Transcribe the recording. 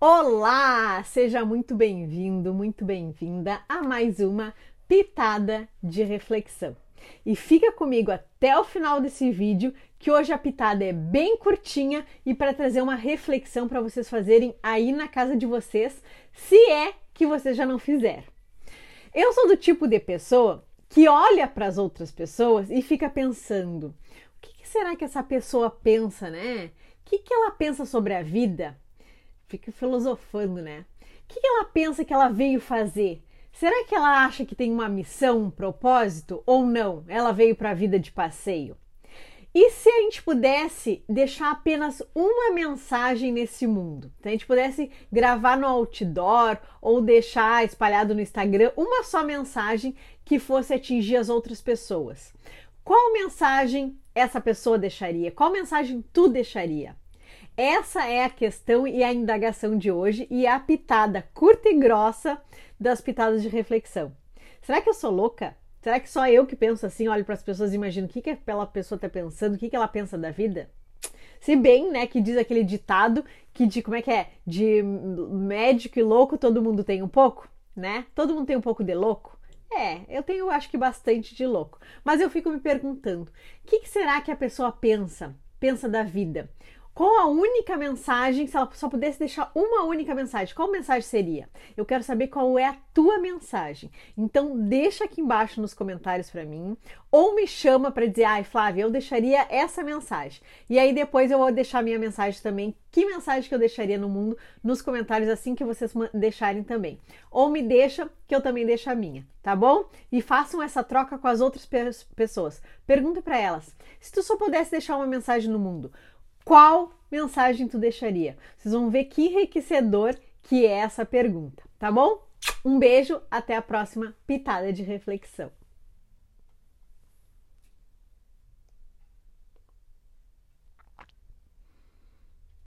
Olá! Seja muito bem-vindo, muito bem-vinda a mais uma pitada de reflexão. E fica comigo até o final desse vídeo, que hoje a pitada é bem curtinha e para trazer uma reflexão para vocês fazerem aí na casa de vocês, se é que vocês já não fizeram. Eu sou do tipo de pessoa que olha para as outras pessoas e fica pensando: o que, que será que essa pessoa pensa, né? O que, que ela pensa sobre a vida? Fica filosofando, né? O que ela pensa que ela veio fazer? Será que ela acha que tem uma missão, um propósito ou não? Ela veio para a vida de passeio? E se a gente pudesse deixar apenas uma mensagem nesse mundo? Se a gente pudesse gravar no outdoor ou deixar espalhado no Instagram uma só mensagem que fosse atingir as outras pessoas. Qual mensagem essa pessoa deixaria? Qual mensagem tu deixaria? Essa é a questão e a indagação de hoje e a pitada curta e grossa das pitadas de reflexão. Será que eu sou louca? Será que só eu que penso assim, olho para as pessoas e imagino o que, que aquela pessoa está pensando, o que, que ela pensa da vida? Se bem, né, que diz aquele ditado que de como é que é? De médico e louco todo mundo tem um pouco, né? Todo mundo tem um pouco de louco. É, eu tenho acho que bastante de louco. Mas eu fico me perguntando, o que, que será que a pessoa pensa? Pensa da vida? Qual a única mensagem, se ela só pudesse deixar uma única mensagem, qual mensagem seria? Eu quero saber qual é a tua mensagem. Então deixa aqui embaixo nos comentários para mim ou me chama para dizer: "Ai, Flávia, eu deixaria essa mensagem". E aí depois eu vou deixar minha mensagem também. Que mensagem que eu deixaria no mundo nos comentários assim que vocês deixarem também. Ou me deixa que eu também deixo a minha, tá bom? E façam essa troca com as outras pessoas. Pergunta para elas: se tu só pudesse deixar uma mensagem no mundo, qual mensagem tu deixaria? Vocês vão ver que enriquecedor que é essa pergunta, tá bom? Um beijo, até a próxima pitada de reflexão.